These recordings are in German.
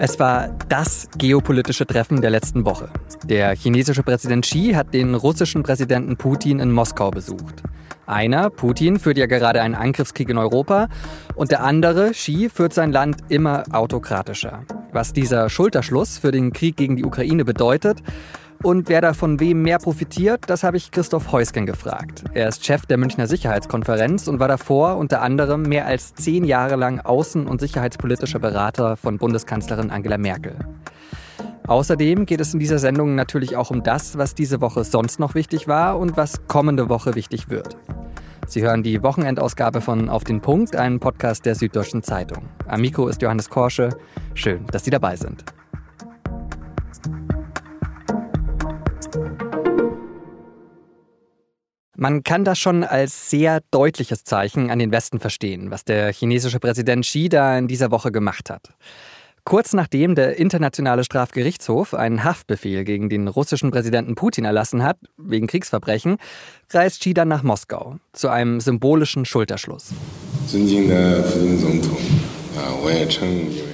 Es war das geopolitische Treffen der letzten Woche. Der chinesische Präsident Xi hat den russischen Präsidenten Putin in Moskau besucht. Einer, Putin, führt ja gerade einen Angriffskrieg in Europa und der andere, Xi, führt sein Land immer autokratischer. Was dieser Schulterschluss für den Krieg gegen die Ukraine bedeutet und wer da von wem mehr profitiert, das habe ich Christoph Heusgen gefragt. Er ist Chef der Münchner Sicherheitskonferenz und war davor unter anderem mehr als zehn Jahre lang außen- und sicherheitspolitischer Berater von Bundeskanzlerin Angela Merkel. Außerdem geht es in dieser Sendung natürlich auch um das, was diese Woche sonst noch wichtig war und was kommende Woche wichtig wird. Sie hören die Wochenendausgabe von Auf den Punkt, einem Podcast der Süddeutschen Zeitung. Am Mikro ist Johannes Korsche. Schön, dass Sie dabei sind. Man kann das schon als sehr deutliches Zeichen an den Westen verstehen, was der chinesische Präsident Xi da in dieser Woche gemacht hat. Kurz nachdem der Internationale Strafgerichtshof einen Haftbefehl gegen den russischen Präsidenten Putin erlassen hat, wegen Kriegsverbrechen, reist Xi dann nach Moskau zu einem symbolischen Schulterschluss.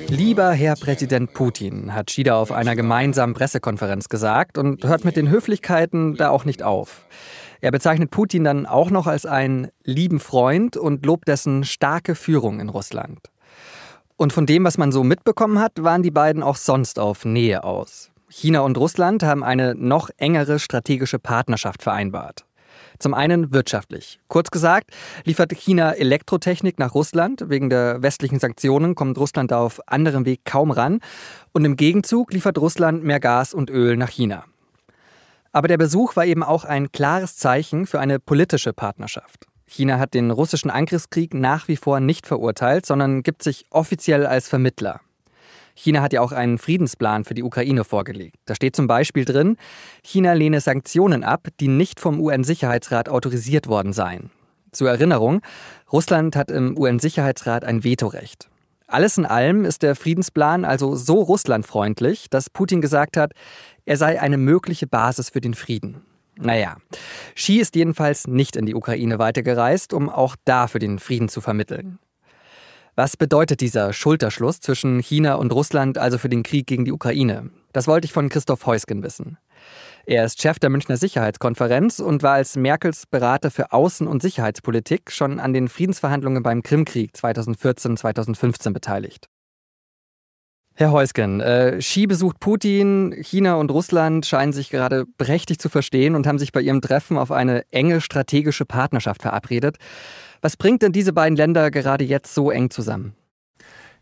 Lieber Herr Präsident Putin, hat Xi auf einer gemeinsamen Pressekonferenz gesagt und hört mit den Höflichkeiten da auch nicht auf. Er bezeichnet Putin dann auch noch als einen lieben Freund und lobt dessen starke Führung in Russland. Und von dem, was man so mitbekommen hat, waren die beiden auch sonst auf Nähe aus. China und Russland haben eine noch engere strategische Partnerschaft vereinbart. Zum einen wirtschaftlich. Kurz gesagt, liefert China Elektrotechnik nach Russland. Wegen der westlichen Sanktionen kommt Russland da auf anderem Weg kaum ran. Und im Gegenzug liefert Russland mehr Gas und Öl nach China. Aber der Besuch war eben auch ein klares Zeichen für eine politische Partnerschaft. China hat den russischen Angriffskrieg nach wie vor nicht verurteilt, sondern gibt sich offiziell als Vermittler. China hat ja auch einen Friedensplan für die Ukraine vorgelegt. Da steht zum Beispiel drin, China lehne Sanktionen ab, die nicht vom UN-Sicherheitsrat autorisiert worden seien. Zur Erinnerung, Russland hat im UN-Sicherheitsrat ein Vetorecht. Alles in allem ist der Friedensplan also so russlandfreundlich, dass Putin gesagt hat, er sei eine mögliche Basis für den Frieden. Naja, Xi ist jedenfalls nicht in die Ukraine weitergereist, um auch da für den Frieden zu vermitteln. Was bedeutet dieser Schulterschluss zwischen China und Russland also für den Krieg gegen die Ukraine? Das wollte ich von Christoph Heusgen wissen. Er ist Chef der Münchner Sicherheitskonferenz und war als Merkels Berater für Außen- und Sicherheitspolitik schon an den Friedensverhandlungen beim Krimkrieg 2014-2015 beteiligt. Herr Heusgen, äh, Xi besucht Putin, China und Russland scheinen sich gerade prächtig zu verstehen und haben sich bei ihrem Treffen auf eine enge strategische Partnerschaft verabredet. Was bringt denn diese beiden Länder gerade jetzt so eng zusammen?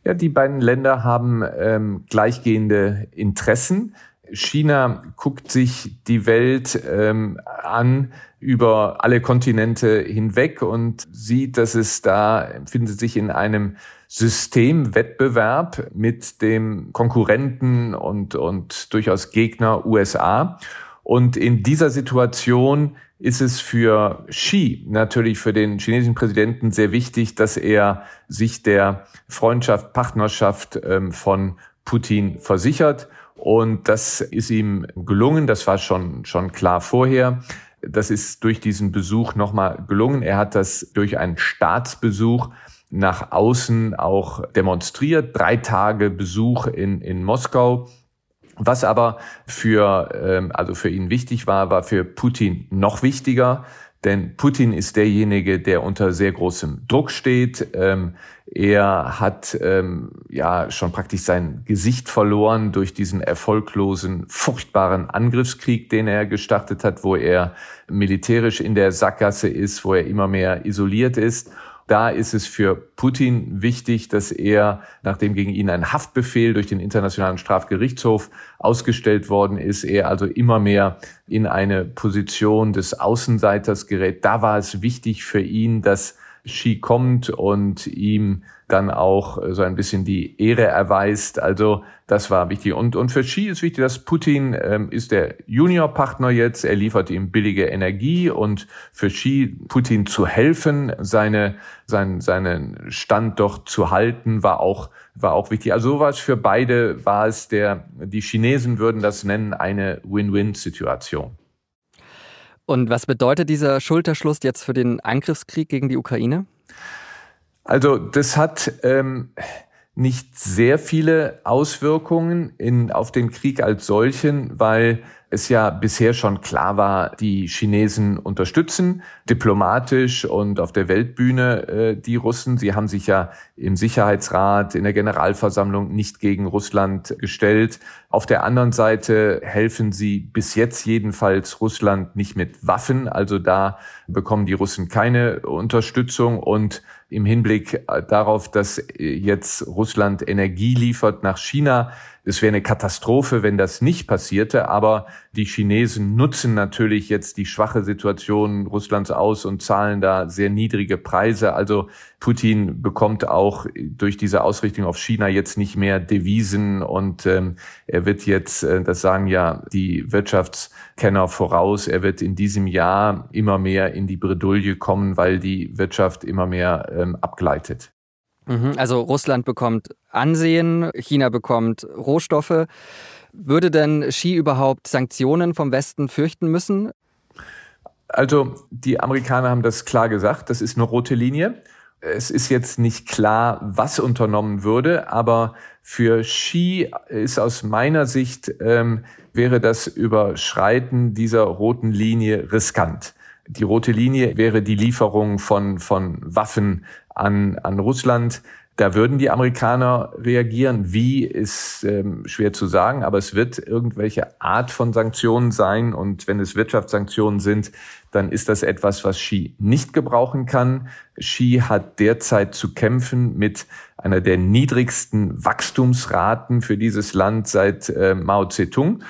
Ja, die beiden Länder haben ähm, gleichgehende Interessen. China guckt sich die Welt ähm, an über alle Kontinente hinweg und sieht, dass es da, findet sich in einem Systemwettbewerb mit dem Konkurrenten und, und durchaus Gegner USA. Und in dieser Situation ist es für Xi, natürlich für den chinesischen Präsidenten, sehr wichtig, dass er sich der Freundschaft, Partnerschaft ähm, von Putin versichert. Und das ist ihm gelungen. Das war schon, schon klar vorher. Das ist durch diesen Besuch nochmal gelungen. Er hat das durch einen Staatsbesuch nach außen auch demonstriert. Drei Tage Besuch in, in Moskau. Was aber für, ähm, also für ihn wichtig war, war für Putin noch wichtiger. Denn Putin ist derjenige, der unter sehr großem Druck steht. Ähm, er hat ähm, ja schon praktisch sein Gesicht verloren durch diesen erfolglosen, furchtbaren Angriffskrieg, den er gestartet hat, wo er militärisch in der Sackgasse ist, wo er immer mehr isoliert ist. Da ist es für Putin wichtig, dass er, nachdem gegen ihn ein Haftbefehl durch den Internationalen Strafgerichtshof ausgestellt worden ist, er also immer mehr in eine Position des Außenseiters gerät. Da war es wichtig für ihn, dass Xi kommt und ihm dann auch so ein bisschen die Ehre erweist. Also das war wichtig. Und, und für Xi ist wichtig, dass Putin ähm, ist der Juniorpartner jetzt. Er liefert ihm billige Energie und für Xi Putin zu helfen, seine, sein, seinen Stand doch zu halten, war auch, war auch wichtig. Also sowas für beide war es der, die Chinesen würden das nennen, eine Win-Win-Situation. Und was bedeutet dieser Schulterschluss jetzt für den Angriffskrieg gegen die Ukraine? Also das hat ähm, nicht sehr viele Auswirkungen in, auf den Krieg als solchen, weil es ja bisher schon klar war, die Chinesen unterstützen diplomatisch und auf der Weltbühne äh, die Russen. Sie haben sich ja im Sicherheitsrat, in der Generalversammlung nicht gegen Russland gestellt. Auf der anderen Seite helfen sie bis jetzt jedenfalls Russland nicht mit Waffen. Also da bekommen die Russen keine Unterstützung und im Hinblick darauf, dass jetzt Russland Energie liefert nach China, es wäre eine Katastrophe, wenn das nicht passierte, aber die Chinesen nutzen natürlich jetzt die schwache Situation Russlands aus und zahlen da sehr niedrige Preise. Also Putin bekommt auch durch diese Ausrichtung auf China jetzt nicht mehr Devisen und ähm, er wird jetzt, äh, das sagen ja die Wirtschaftskenner voraus, er wird in diesem Jahr immer mehr in die Bredouille kommen, weil die Wirtschaft immer mehr ähm, abgleitet. Mhm, also Russland bekommt Ansehen, China bekommt Rohstoffe. Würde denn Xi überhaupt Sanktionen vom Westen fürchten müssen? Also die Amerikaner haben das klar gesagt, das ist eine rote Linie. Es ist jetzt nicht klar, was unternommen würde, aber für Xi ist aus meiner Sicht, ähm, wäre das Überschreiten dieser roten Linie riskant. Die rote Linie wäre die Lieferung von, von Waffen an, an Russland. Da würden die Amerikaner reagieren. Wie ist ähm, schwer zu sagen, aber es wird irgendwelche Art von Sanktionen sein. Und wenn es Wirtschaftssanktionen sind, dann ist das etwas, was Xi nicht gebrauchen kann. Xi hat derzeit zu kämpfen mit einer der niedrigsten Wachstumsraten für dieses Land seit äh, Mao Zedong.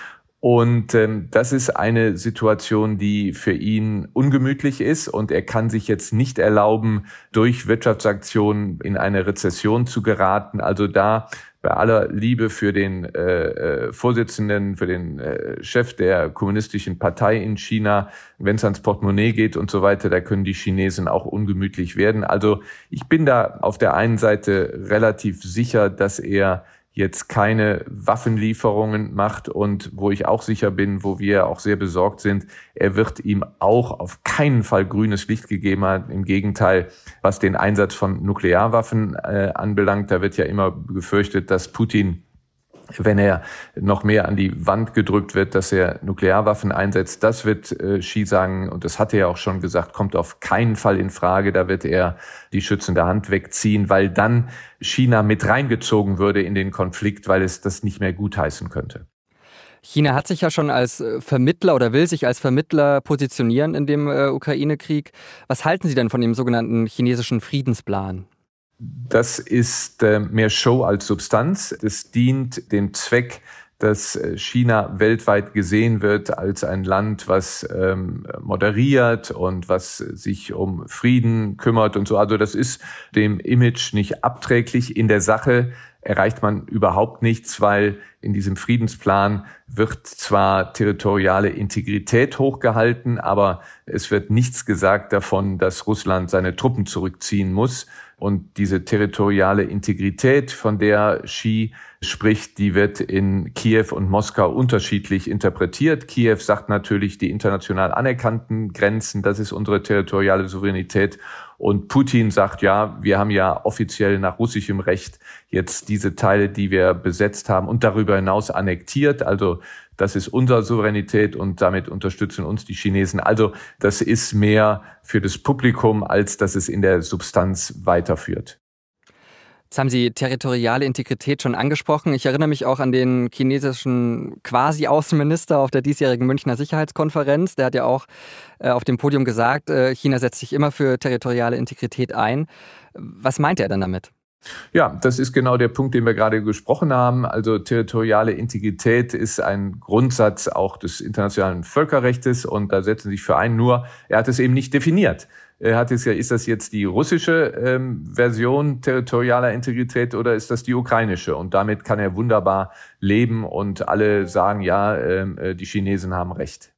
Und ähm, das ist eine Situation, die für ihn ungemütlich ist und er kann sich jetzt nicht erlauben, durch Wirtschaftsaktionen in eine Rezession zu geraten. Also da bei aller Liebe für den äh, äh, Vorsitzenden, für den äh, Chef der kommunistischen Partei in China, wenn es ans Portemonnaie geht und so weiter, da können die Chinesen auch ungemütlich werden. Also ich bin da auf der einen Seite relativ sicher, dass er jetzt keine Waffenlieferungen macht und wo ich auch sicher bin, wo wir auch sehr besorgt sind, er wird ihm auch auf keinen Fall grünes Licht gegeben haben. Im Gegenteil, was den Einsatz von Nuklearwaffen äh, anbelangt, da wird ja immer befürchtet, dass Putin wenn er noch mehr an die Wand gedrückt wird, dass er Nuklearwaffen einsetzt. Das wird äh, Xi sagen, und das hat er ja auch schon gesagt, kommt auf keinen Fall in Frage. Da wird er die schützende Hand wegziehen, weil dann China mit reingezogen würde in den Konflikt, weil es das nicht mehr gutheißen könnte. China hat sich ja schon als äh, Vermittler oder will sich als Vermittler positionieren in dem äh, Ukraine-Krieg. Was halten Sie denn von dem sogenannten chinesischen Friedensplan? Das ist äh, mehr Show als Substanz. Das dient dem Zweck, dass äh, China weltweit gesehen wird als ein Land, was ähm, moderiert und was sich um Frieden kümmert und so. Also das ist dem Image nicht abträglich. In der Sache erreicht man überhaupt nichts, weil in diesem Friedensplan wird zwar territoriale Integrität hochgehalten, aber es wird nichts gesagt davon, dass Russland seine Truppen zurückziehen muss. Und diese territoriale Integrität, von der Xi spricht, die wird in Kiew und Moskau unterschiedlich interpretiert. Kiew sagt natürlich die international anerkannten Grenzen, das ist unsere territoriale Souveränität. Und Putin sagt, ja, wir haben ja offiziell nach russischem Recht jetzt diese Teile, die wir besetzt haben und darüber hinaus annektiert. Also das ist unsere Souveränität und damit unterstützen uns die Chinesen. Also das ist mehr für das Publikum, als dass es in der Substanz weiterführt. Jetzt haben Sie territoriale Integrität schon angesprochen. Ich erinnere mich auch an den chinesischen Quasi-Außenminister auf der diesjährigen Münchner Sicherheitskonferenz. Der hat ja auch äh, auf dem Podium gesagt, äh, China setzt sich immer für territoriale Integrität ein. Was meint er denn damit? Ja, das ist genau der Punkt, den wir gerade gesprochen haben. Also territoriale Integrität ist ein Grundsatz auch des internationalen Völkerrechts und da setzen sich für ein. Nur er hat es eben nicht definiert. Er hat es ja, ist das jetzt die russische ähm, Version territorialer Integrität oder ist das die ukrainische? Und damit kann er wunderbar leben und alle sagen, ja, ähm, äh, die Chinesen haben recht.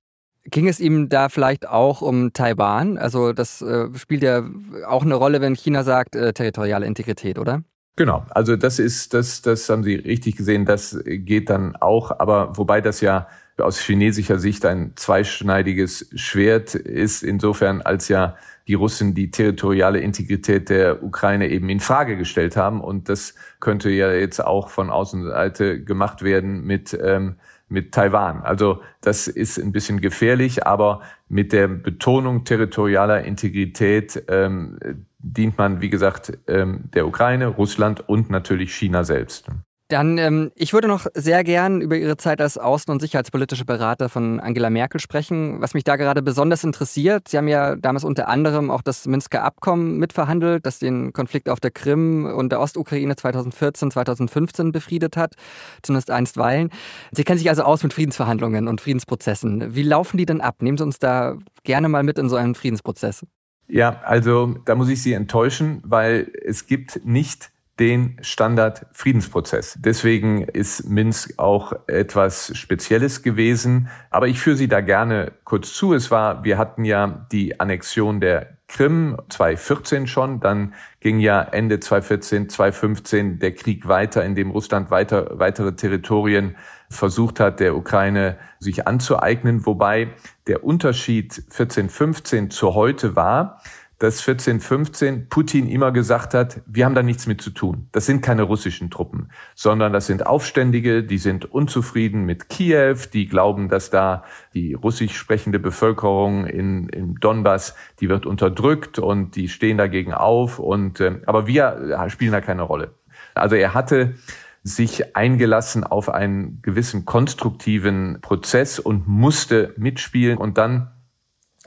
Ging es ihm da vielleicht auch um Taiwan? Also das äh, spielt ja auch eine Rolle, wenn China sagt, äh, territoriale Integrität, oder? Genau, also das ist, das, das haben Sie richtig gesehen, das geht dann auch, aber wobei das ja aus chinesischer Sicht ein zweischneidiges Schwert ist, insofern als ja die Russen die territoriale Integrität der Ukraine eben in Frage gestellt haben. Und das könnte ja jetzt auch von Außenseite gemacht werden mit, ähm, mit Taiwan. Also das ist ein bisschen gefährlich, aber mit der Betonung territorialer Integrität ähm, dient man, wie gesagt, ähm, der Ukraine, Russland und natürlich China selbst. Dann, ähm, ich würde noch sehr gern über Ihre Zeit als außen- und sicherheitspolitische Berater von Angela Merkel sprechen. Was mich da gerade besonders interessiert, Sie haben ja damals unter anderem auch das Minsker Abkommen mitverhandelt, das den Konflikt auf der Krim und der Ostukraine 2014, 2015 befriedet hat, zumindest einstweilen. Sie kennen sich also aus mit Friedensverhandlungen und Friedensprozessen. Wie laufen die denn ab? Nehmen Sie uns da gerne mal mit in so einen Friedensprozess. Ja, also da muss ich Sie enttäuschen, weil es gibt nicht den Standard-Friedensprozess. Deswegen ist Minsk auch etwas Spezielles gewesen. Aber ich führe Sie da gerne kurz zu. Es war, wir hatten ja die Annexion der Krim 2014 schon, dann ging ja Ende 2014, 2015 der Krieg weiter, in dem Russland weiter, weitere Territorien versucht hat, der Ukraine sich anzueignen, wobei der Unterschied 14, 15 zu heute war, dass 1415 Putin immer gesagt hat, wir haben da nichts mit zu tun. Das sind keine russischen Truppen, sondern das sind Aufständige, die sind unzufrieden mit Kiew, die glauben, dass da die russisch sprechende Bevölkerung in, in Donbass, die wird unterdrückt und die stehen dagegen auf und äh, aber wir spielen da keine Rolle. Also er hatte sich eingelassen auf einen gewissen konstruktiven Prozess und musste mitspielen und dann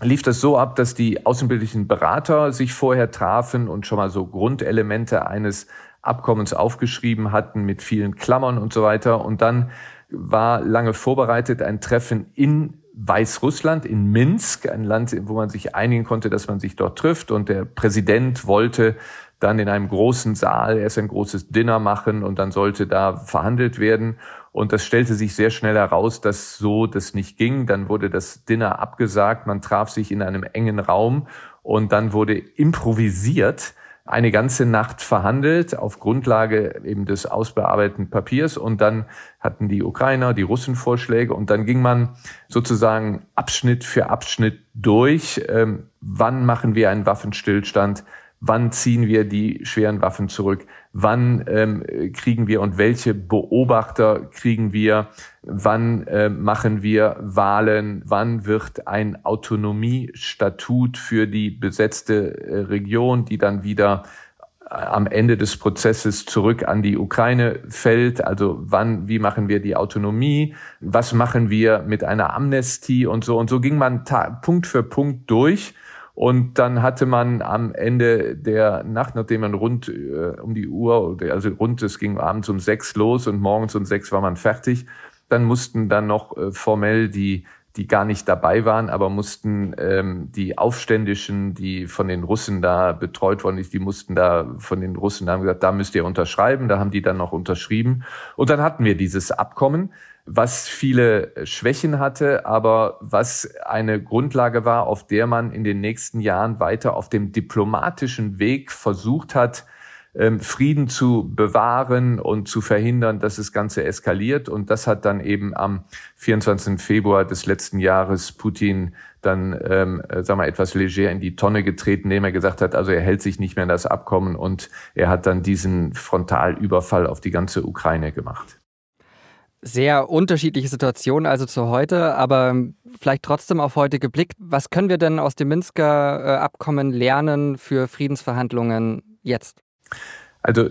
lief das so ab, dass die außenbildlichen Berater sich vorher trafen und schon mal so Grundelemente eines Abkommens aufgeschrieben hatten mit vielen Klammern und so weiter. Und dann war lange vorbereitet ein Treffen in Weißrussland, in Minsk, ein Land, wo man sich einigen konnte, dass man sich dort trifft. Und der Präsident wollte dann in einem großen Saal erst ein großes Dinner machen und dann sollte da verhandelt werden. Und das stellte sich sehr schnell heraus, dass so das nicht ging. Dann wurde das Dinner abgesagt, man traf sich in einem engen Raum und dann wurde improvisiert eine ganze Nacht verhandelt auf Grundlage eben des ausbearbeiteten Papiers und dann hatten die Ukrainer die Russen Vorschläge und dann ging man sozusagen Abschnitt für Abschnitt durch. Ähm, wann machen wir einen Waffenstillstand? Wann ziehen wir die schweren Waffen zurück, wann ähm, kriegen wir und welche Beobachter kriegen wir, wann äh, machen wir Wahlen, wann wird ein Autonomiestatut für die besetzte äh, Region, die dann wieder äh, am Ende des Prozesses zurück an die Ukraine fällt. Also wann, wie machen wir die Autonomie? Was machen wir mit einer Amnestie und so? Und so ging man Punkt für Punkt durch. Und dann hatte man am Ende der Nacht, nachdem man rund äh, um die Uhr, also rund, es ging abends um sechs los und morgens um sechs war man fertig, dann mussten dann noch äh, formell die die gar nicht dabei waren, aber mussten ähm, die Aufständischen, die von den Russen da betreut worden ist, die mussten da von den Russen, haben gesagt, da müsst ihr unterschreiben, da haben die dann noch unterschrieben. Und dann hatten wir dieses Abkommen was viele Schwächen hatte, aber was eine Grundlage war, auf der man in den nächsten Jahren weiter auf dem diplomatischen Weg versucht hat, Frieden zu bewahren und zu verhindern, dass das Ganze eskaliert. Und das hat dann eben am 24. Februar des letzten Jahres Putin dann, ähm, äh, sagen wir, etwas leger in die Tonne getreten, indem er gesagt hat, also er hält sich nicht mehr an das Abkommen und er hat dann diesen Frontalüberfall auf die ganze Ukraine gemacht sehr unterschiedliche Situation also zu heute, aber vielleicht trotzdem auf heute geblickt. Was können wir denn aus dem Minsker äh, Abkommen lernen für Friedensverhandlungen jetzt? Also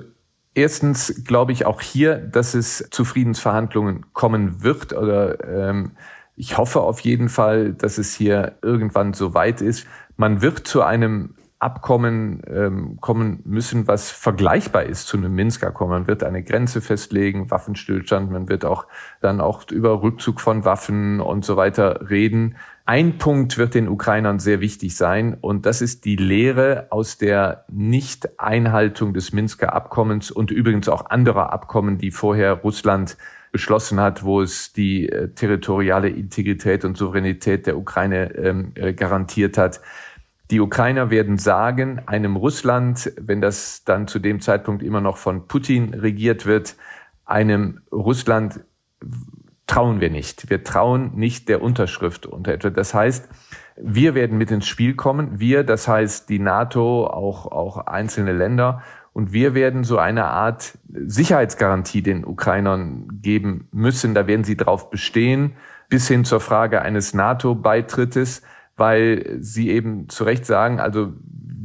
erstens glaube ich auch hier, dass es zu Friedensverhandlungen kommen wird oder ähm, ich hoffe auf jeden Fall, dass es hier irgendwann so weit ist. Man wird zu einem Abkommen ähm, kommen müssen, was vergleichbar ist zu einem Minsker Abkommen. Man wird eine Grenze festlegen, Waffenstillstand, man wird auch dann auch über Rückzug von Waffen und so weiter reden. Ein Punkt wird den Ukrainern sehr wichtig sein und das ist die Lehre aus der Nicht-Einhaltung des Minsker Abkommens und übrigens auch anderer Abkommen, die vorher Russland beschlossen hat, wo es die äh, territoriale Integrität und Souveränität der Ukraine ähm, äh, garantiert hat. Die Ukrainer werden sagen, einem Russland, wenn das dann zu dem Zeitpunkt immer noch von Putin regiert wird, einem Russland trauen wir nicht. Wir trauen nicht der Unterschrift unter etwa. Das heißt, wir werden mit ins Spiel kommen. Wir, das heißt die NATO, auch, auch einzelne Länder. Und wir werden so eine Art Sicherheitsgarantie den Ukrainern geben müssen. Da werden sie drauf bestehen, bis hin zur Frage eines NATO-Beitrittes, weil sie eben zu Recht sagen, also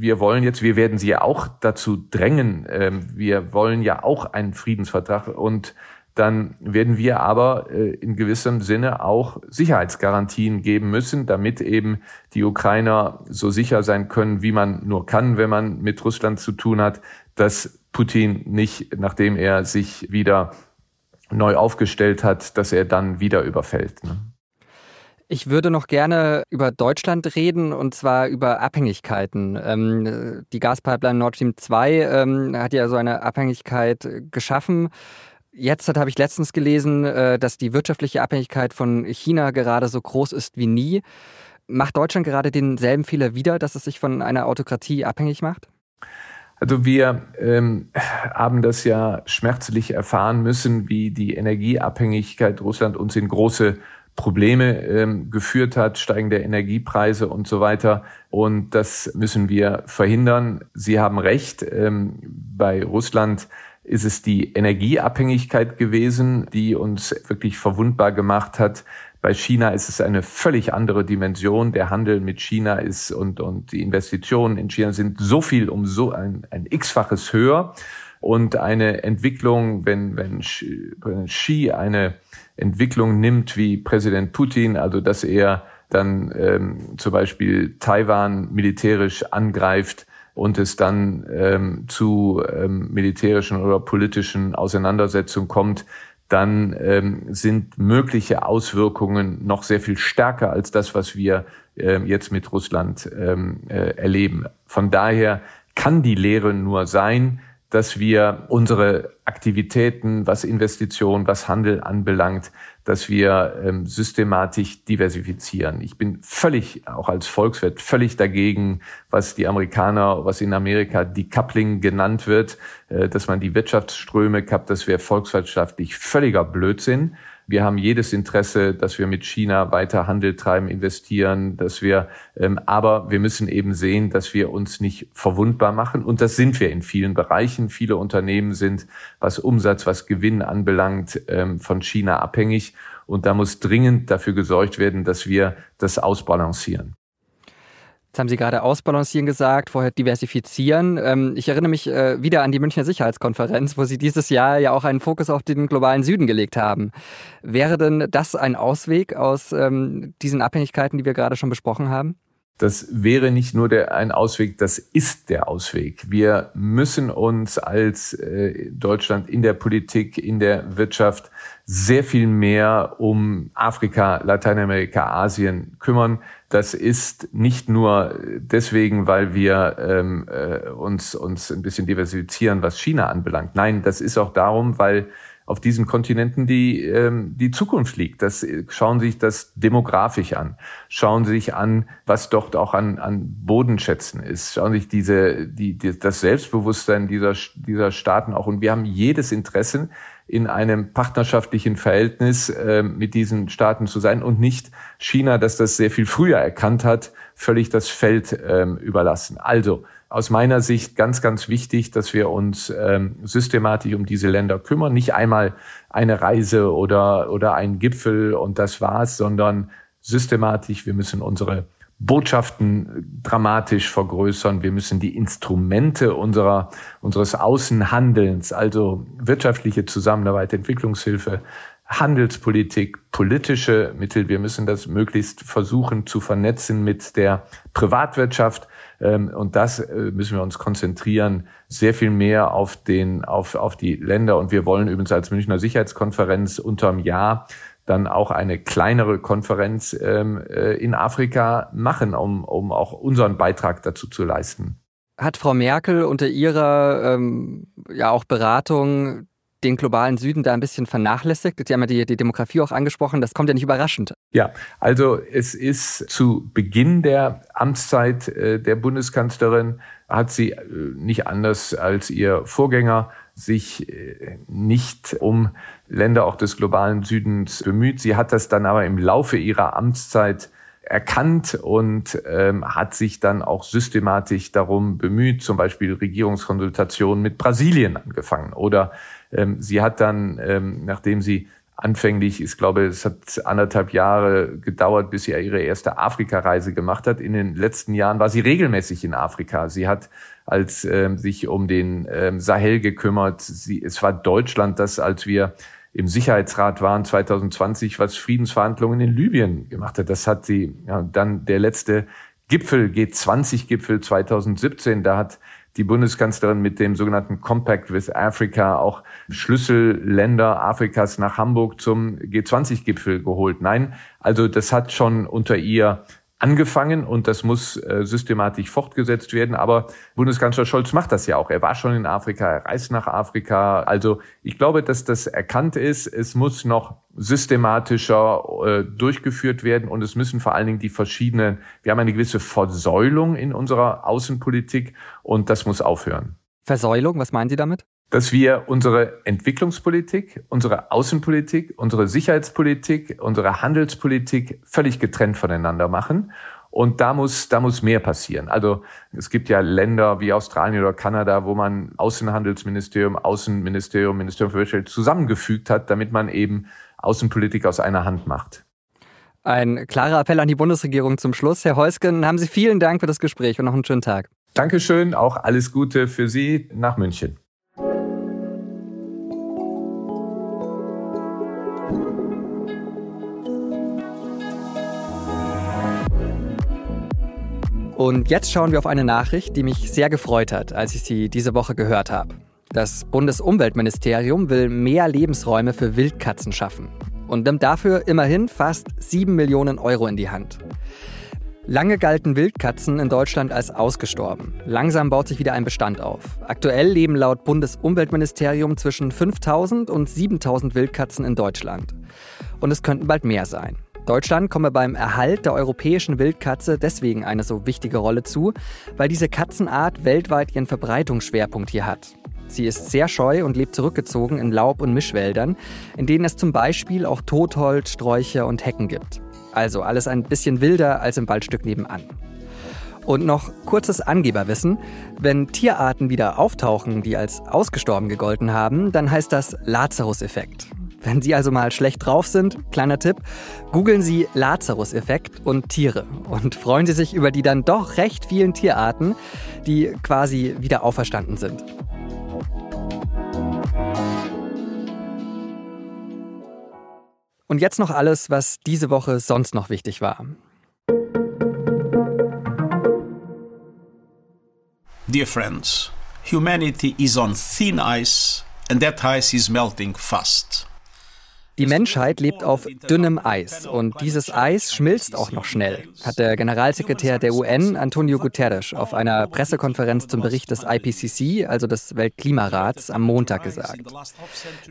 wir wollen jetzt, wir werden sie ja auch dazu drängen, ähm, wir wollen ja auch einen Friedensvertrag und dann werden wir aber äh, in gewissem Sinne auch Sicherheitsgarantien geben müssen, damit eben die Ukrainer so sicher sein können, wie man nur kann, wenn man mit Russland zu tun hat, dass Putin nicht, nachdem er sich wieder neu aufgestellt hat, dass er dann wieder überfällt. Ne? Ich würde noch gerne über Deutschland reden und zwar über Abhängigkeiten. Ähm, die Gaspipeline Nord Stream 2 ähm, hat ja so eine Abhängigkeit geschaffen. Jetzt habe ich letztens gelesen, äh, dass die wirtschaftliche Abhängigkeit von China gerade so groß ist wie nie. Macht Deutschland gerade denselben Fehler wieder, dass es sich von einer Autokratie abhängig macht? Also wir ähm, haben das ja schmerzlich erfahren müssen, wie die Energieabhängigkeit Russland uns in große Probleme ähm, geführt hat, steigende Energiepreise und so weiter. Und das müssen wir verhindern. Sie haben recht, ähm, bei Russland ist es die Energieabhängigkeit gewesen, die uns wirklich verwundbar gemacht hat. Bei China ist es eine völlig andere Dimension. Der Handel mit China ist und, und die Investitionen in China sind so viel um so ein, ein x-faches höher. Und eine Entwicklung, wenn, wenn Xi eine Entwicklung nimmt wie Präsident Putin, also dass er dann ähm, zum Beispiel Taiwan militärisch angreift, und es dann ähm, zu ähm, militärischen oder politischen Auseinandersetzungen kommt, dann ähm, sind mögliche Auswirkungen noch sehr viel stärker als das, was wir ähm, jetzt mit Russland ähm, äh, erleben. Von daher kann die Lehre nur sein, dass wir unsere Aktivitäten, was Investitionen, was Handel anbelangt, dass wir ähm, systematisch diversifizieren. Ich bin völlig, auch als Volkswirt, völlig dagegen, was die Amerikaner, was in Amerika Decoupling genannt wird, äh, dass man die Wirtschaftsströme kappt, das wäre volkswirtschaftlich völliger Blödsinn. Wir haben jedes Interesse, dass wir mit China weiter Handel treiben, investieren, dass wir, ähm, aber wir müssen eben sehen, dass wir uns nicht verwundbar machen. Und das sind wir in vielen Bereichen. Viele Unternehmen sind, was Umsatz, was Gewinn anbelangt, ähm, von China abhängig. Und da muss dringend dafür gesorgt werden, dass wir das ausbalancieren. Jetzt haben Sie gerade ausbalancieren gesagt, vorher diversifizieren. Ähm, ich erinnere mich äh, wieder an die Münchner Sicherheitskonferenz, wo Sie dieses Jahr ja auch einen Fokus auf den globalen Süden gelegt haben. Wäre denn das ein Ausweg aus ähm, diesen Abhängigkeiten, die wir gerade schon besprochen haben? Das wäre nicht nur der, ein Ausweg, das ist der Ausweg. Wir müssen uns als äh, Deutschland in der Politik, in der Wirtschaft sehr viel mehr um Afrika, Lateinamerika, Asien kümmern. Das ist nicht nur deswegen, weil wir ähm, äh, uns, uns ein bisschen diversifizieren, was China anbelangt. Nein, das ist auch darum, weil auf diesen Kontinenten die, ähm, die Zukunft liegt. Das, schauen Sie sich das demografisch an. Schauen Sie sich an, was dort auch an, an Bodenschätzen ist. Schauen Sie sich diese, die, die, das Selbstbewusstsein dieser, dieser Staaten auch. Und wir haben jedes Interesse, in einem partnerschaftlichen Verhältnis äh, mit diesen Staaten zu sein und nicht China, das das sehr viel früher erkannt hat, völlig das Feld ähm, überlassen. Also aus meiner Sicht ganz, ganz wichtig, dass wir uns ähm, systematisch um diese Länder kümmern. Nicht einmal eine Reise oder, oder ein Gipfel und das war's, sondern systematisch. Wir müssen unsere Botschaften dramatisch vergrößern. Wir müssen die Instrumente unserer, unseres Außenhandelns, also wirtschaftliche Zusammenarbeit, Entwicklungshilfe, Handelspolitik, politische Mittel, wir müssen das möglichst versuchen zu vernetzen mit der Privatwirtschaft, und das äh, müssen wir uns konzentrieren, sehr viel mehr auf den, auf, auf die Länder. Und wir wollen übrigens als Münchner Sicherheitskonferenz unterm Jahr dann auch eine kleinere Konferenz ähm, äh, in Afrika machen, um, um auch unseren Beitrag dazu zu leisten. Hat Frau Merkel unter ihrer ähm, ja auch Beratung den globalen Süden da ein bisschen vernachlässigt? Sie haben ja die, die Demografie auch angesprochen, das kommt ja nicht überraschend. Ja, also es ist zu Beginn der Amtszeit äh, der Bundeskanzlerin, hat sie äh, nicht anders als ihr Vorgänger sich äh, nicht um Länder auch des globalen Südens bemüht. Sie hat das dann aber im Laufe ihrer Amtszeit erkannt und ähm, hat sich dann auch systematisch darum bemüht, zum Beispiel Regierungskonsultationen mit Brasilien angefangen. Oder ähm, sie hat dann, ähm, nachdem sie anfänglich, ich glaube, es hat anderthalb Jahre gedauert, bis sie ihre erste Afrikareise gemacht hat. In den letzten Jahren war sie regelmäßig in Afrika. Sie hat als ähm, sich um den ähm, Sahel gekümmert. Sie, es war Deutschland, das, als wir im Sicherheitsrat waren 2020, was Friedensverhandlungen in Libyen gemacht hat. Das hat sie ja, dann der letzte Gipfel, G20-Gipfel 2017, da hat die Bundeskanzlerin mit dem sogenannten Compact with Africa auch Schlüsselländer Afrikas nach Hamburg zum G20-Gipfel geholt. Nein, also das hat schon unter ihr angefangen und das muss äh, systematisch fortgesetzt werden. Aber Bundeskanzler Scholz macht das ja auch. Er war schon in Afrika, er reist nach Afrika. Also ich glaube, dass das erkannt ist. Es muss noch systematischer äh, durchgeführt werden und es müssen vor allen Dingen die verschiedenen, wir haben eine gewisse Versäulung in unserer Außenpolitik und das muss aufhören. Versäulung, was meinen Sie damit? Dass wir unsere Entwicklungspolitik, unsere Außenpolitik, unsere Sicherheitspolitik, unsere Handelspolitik völlig getrennt voneinander machen. Und da muss, da muss mehr passieren. Also es gibt ja Länder wie Australien oder Kanada, wo man Außenhandelsministerium, Außenministerium, Ministerium für Wirtschaft zusammengefügt hat, damit man eben Außenpolitik aus einer Hand macht. Ein klarer Appell an die Bundesregierung zum Schluss. Herr Heusgen, haben Sie vielen Dank für das Gespräch und noch einen schönen Tag. Dankeschön, auch alles Gute für Sie nach München. Und jetzt schauen wir auf eine Nachricht, die mich sehr gefreut hat, als ich sie diese Woche gehört habe. Das Bundesumweltministerium will mehr Lebensräume für Wildkatzen schaffen und nimmt dafür immerhin fast 7 Millionen Euro in die Hand. Lange galten Wildkatzen in Deutschland als ausgestorben. Langsam baut sich wieder ein Bestand auf. Aktuell leben laut Bundesumweltministerium zwischen 5000 und 7000 Wildkatzen in Deutschland. Und es könnten bald mehr sein. Deutschland komme beim Erhalt der europäischen Wildkatze deswegen eine so wichtige Rolle zu, weil diese Katzenart weltweit ihren Verbreitungsschwerpunkt hier hat. Sie ist sehr scheu und lebt zurückgezogen in Laub- und Mischwäldern, in denen es zum Beispiel auch Totholz, Sträucher und Hecken gibt. Also alles ein bisschen wilder als im Waldstück nebenan. Und noch kurzes Angeberwissen. Wenn Tierarten wieder auftauchen, die als ausgestorben gegolten haben, dann heißt das Lazarus-Effekt. Wenn Sie also mal schlecht drauf sind, kleiner Tipp, googeln Sie Lazarus-Effekt und Tiere und freuen Sie sich über die dann doch recht vielen Tierarten, die quasi wieder auferstanden sind. Und jetzt noch alles, was diese Woche sonst noch wichtig war. Dear friends, humanity is on thin ice and that ice is melting fast. Die Menschheit lebt auf dünnem Eis und dieses Eis schmilzt auch noch schnell, hat der Generalsekretär der UN, Antonio Guterres, auf einer Pressekonferenz zum Bericht des IPCC, also des Weltklimarats, am Montag gesagt.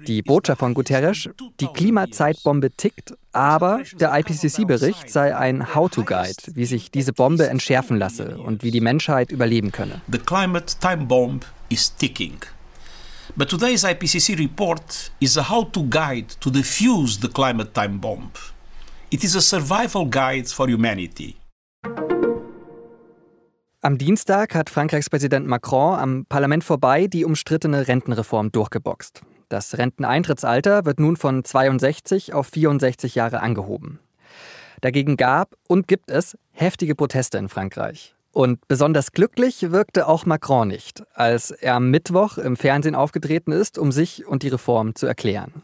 Die Botschaft von Guterres, die Klimazeitbombe tickt, aber der IPCC-Bericht sei ein How-to-Guide, wie sich diese Bombe entschärfen lasse und wie die Menschheit überleben könne. The climate time bomb is ticking. But today's IPCC report is a how to guide to defuse the climate time bomb. It is a survival guide for humanity. Am Dienstag hat Frankreichs Präsident Macron am Parlament vorbei die umstrittene Rentenreform durchgeboxt. Das Renteneintrittsalter wird nun von 62 auf 64 Jahre angehoben. Dagegen gab und gibt es heftige Proteste in Frankreich. Und besonders glücklich wirkte auch Macron nicht, als er am Mittwoch im Fernsehen aufgetreten ist, um sich und die Reform zu erklären.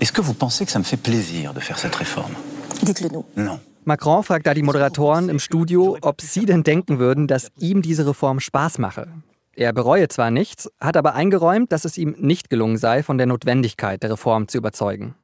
Est-ce que vous pensez que ça me fait plaisir de faire cette réforme Dites-le nous. Non. Macron fragt da die Moderatoren im Studio, ob sie denn denken würden, dass ihm diese Reform Spaß mache. Er bereue zwar nichts, hat aber eingeräumt, dass es ihm nicht gelungen sei, von der Notwendigkeit der Reform zu überzeugen.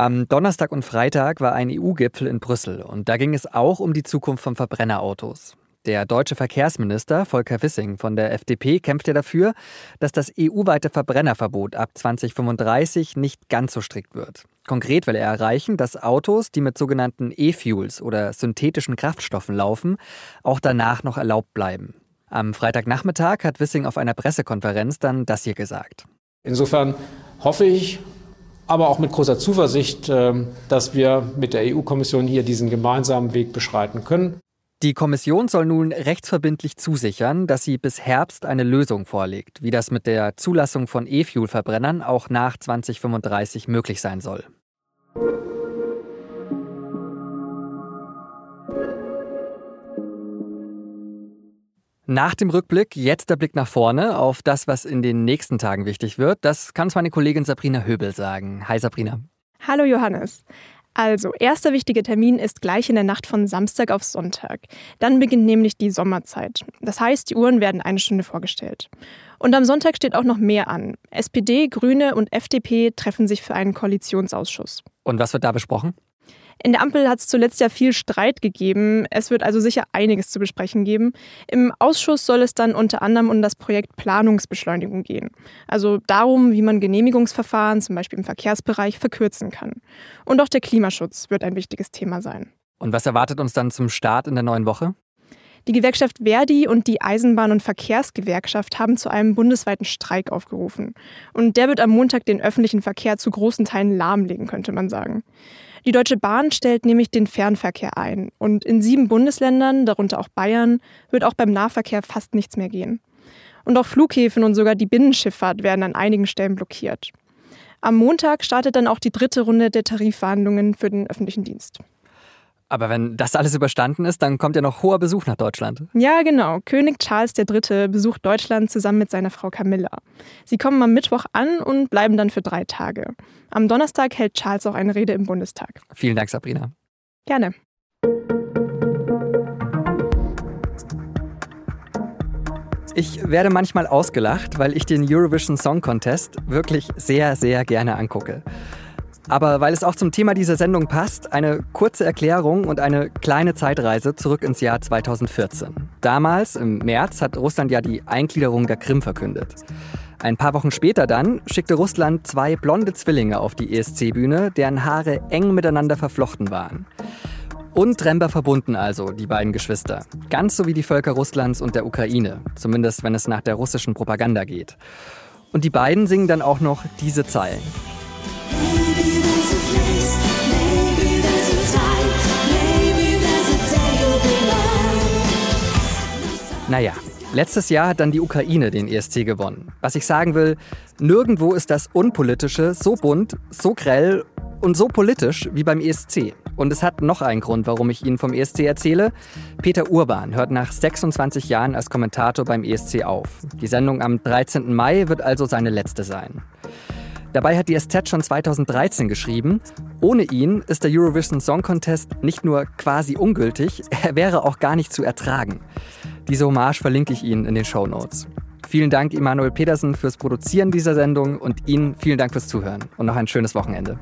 Am Donnerstag und Freitag war ein EU-Gipfel in Brüssel und da ging es auch um die Zukunft von Verbrennerautos. Der deutsche Verkehrsminister Volker Wissing von der FDP kämpft ja dafür, dass das EU-weite Verbrennerverbot ab 2035 nicht ganz so strikt wird. Konkret will er erreichen, dass Autos, die mit sogenannten E-Fuels oder synthetischen Kraftstoffen laufen, auch danach noch erlaubt bleiben. Am Freitagnachmittag hat Wissing auf einer Pressekonferenz dann das hier gesagt. Insofern hoffe ich, aber auch mit großer Zuversicht, ähm, dass wir mit der EU-Kommission hier diesen gemeinsamen Weg beschreiten können. Die Kommission soll nun rechtsverbindlich zusichern, dass sie bis Herbst eine Lösung vorlegt, wie das mit der Zulassung von E-Fuel-Verbrennern auch nach 2035 möglich sein soll. Nach dem Rückblick jetzt der Blick nach vorne auf das, was in den nächsten Tagen wichtig wird. Das kann uns meine Kollegin Sabrina Höbel sagen. Hi Sabrina. Hallo Johannes. Also, erster wichtiger Termin ist gleich in der Nacht von Samstag auf Sonntag. Dann beginnt nämlich die Sommerzeit. Das heißt, die Uhren werden eine Stunde vorgestellt. Und am Sonntag steht auch noch mehr an. SPD, Grüne und FDP treffen sich für einen Koalitionsausschuss. Und was wird da besprochen? In der Ampel hat es zuletzt ja viel Streit gegeben. Es wird also sicher einiges zu besprechen geben. Im Ausschuss soll es dann unter anderem um das Projekt Planungsbeschleunigung gehen. Also darum, wie man Genehmigungsverfahren, zum Beispiel im Verkehrsbereich, verkürzen kann. Und auch der Klimaschutz wird ein wichtiges Thema sein. Und was erwartet uns dann zum Start in der neuen Woche? Die Gewerkschaft Verdi und die Eisenbahn- und Verkehrsgewerkschaft haben zu einem bundesweiten Streik aufgerufen. Und der wird am Montag den öffentlichen Verkehr zu großen Teilen lahmlegen, könnte man sagen. Die Deutsche Bahn stellt nämlich den Fernverkehr ein. Und in sieben Bundesländern, darunter auch Bayern, wird auch beim Nahverkehr fast nichts mehr gehen. Und auch Flughäfen und sogar die Binnenschifffahrt werden an einigen Stellen blockiert. Am Montag startet dann auch die dritte Runde der Tarifverhandlungen für den öffentlichen Dienst. Aber wenn das alles überstanden ist, dann kommt ja noch hoher Besuch nach Deutschland. Ja, genau. König Charles III. besucht Deutschland zusammen mit seiner Frau Camilla. Sie kommen am Mittwoch an und bleiben dann für drei Tage. Am Donnerstag hält Charles auch eine Rede im Bundestag. Vielen Dank, Sabrina. Gerne. Ich werde manchmal ausgelacht, weil ich den Eurovision Song Contest wirklich sehr, sehr gerne angucke. Aber weil es auch zum Thema dieser Sendung passt, eine kurze Erklärung und eine kleine Zeitreise zurück ins Jahr 2014. Damals, im März, hat Russland ja die Eingliederung der Krim verkündet. Ein paar Wochen später dann schickte Russland zwei blonde Zwillinge auf die ESC-Bühne, deren Haare eng miteinander verflochten waren. Untrennbar verbunden also, die beiden Geschwister. Ganz so wie die Völker Russlands und der Ukraine, zumindest wenn es nach der russischen Propaganda geht. Und die beiden singen dann auch noch diese Zeilen. Naja, letztes Jahr hat dann die Ukraine den ESC gewonnen. Was ich sagen will, nirgendwo ist das Unpolitische so bunt, so grell und so politisch wie beim ESC. Und es hat noch einen Grund, warum ich Ihnen vom ESC erzähle. Peter Urban hört nach 26 Jahren als Kommentator beim ESC auf. Die Sendung am 13. Mai wird also seine letzte sein. Dabei hat die SZ schon 2013 geschrieben, ohne ihn ist der Eurovision Song Contest nicht nur quasi ungültig, er wäre auch gar nicht zu ertragen. Diese Hommage verlinke ich Ihnen in den Show Notes. Vielen Dank, Emanuel Petersen, fürs Produzieren dieser Sendung und Ihnen vielen Dank fürs Zuhören und noch ein schönes Wochenende.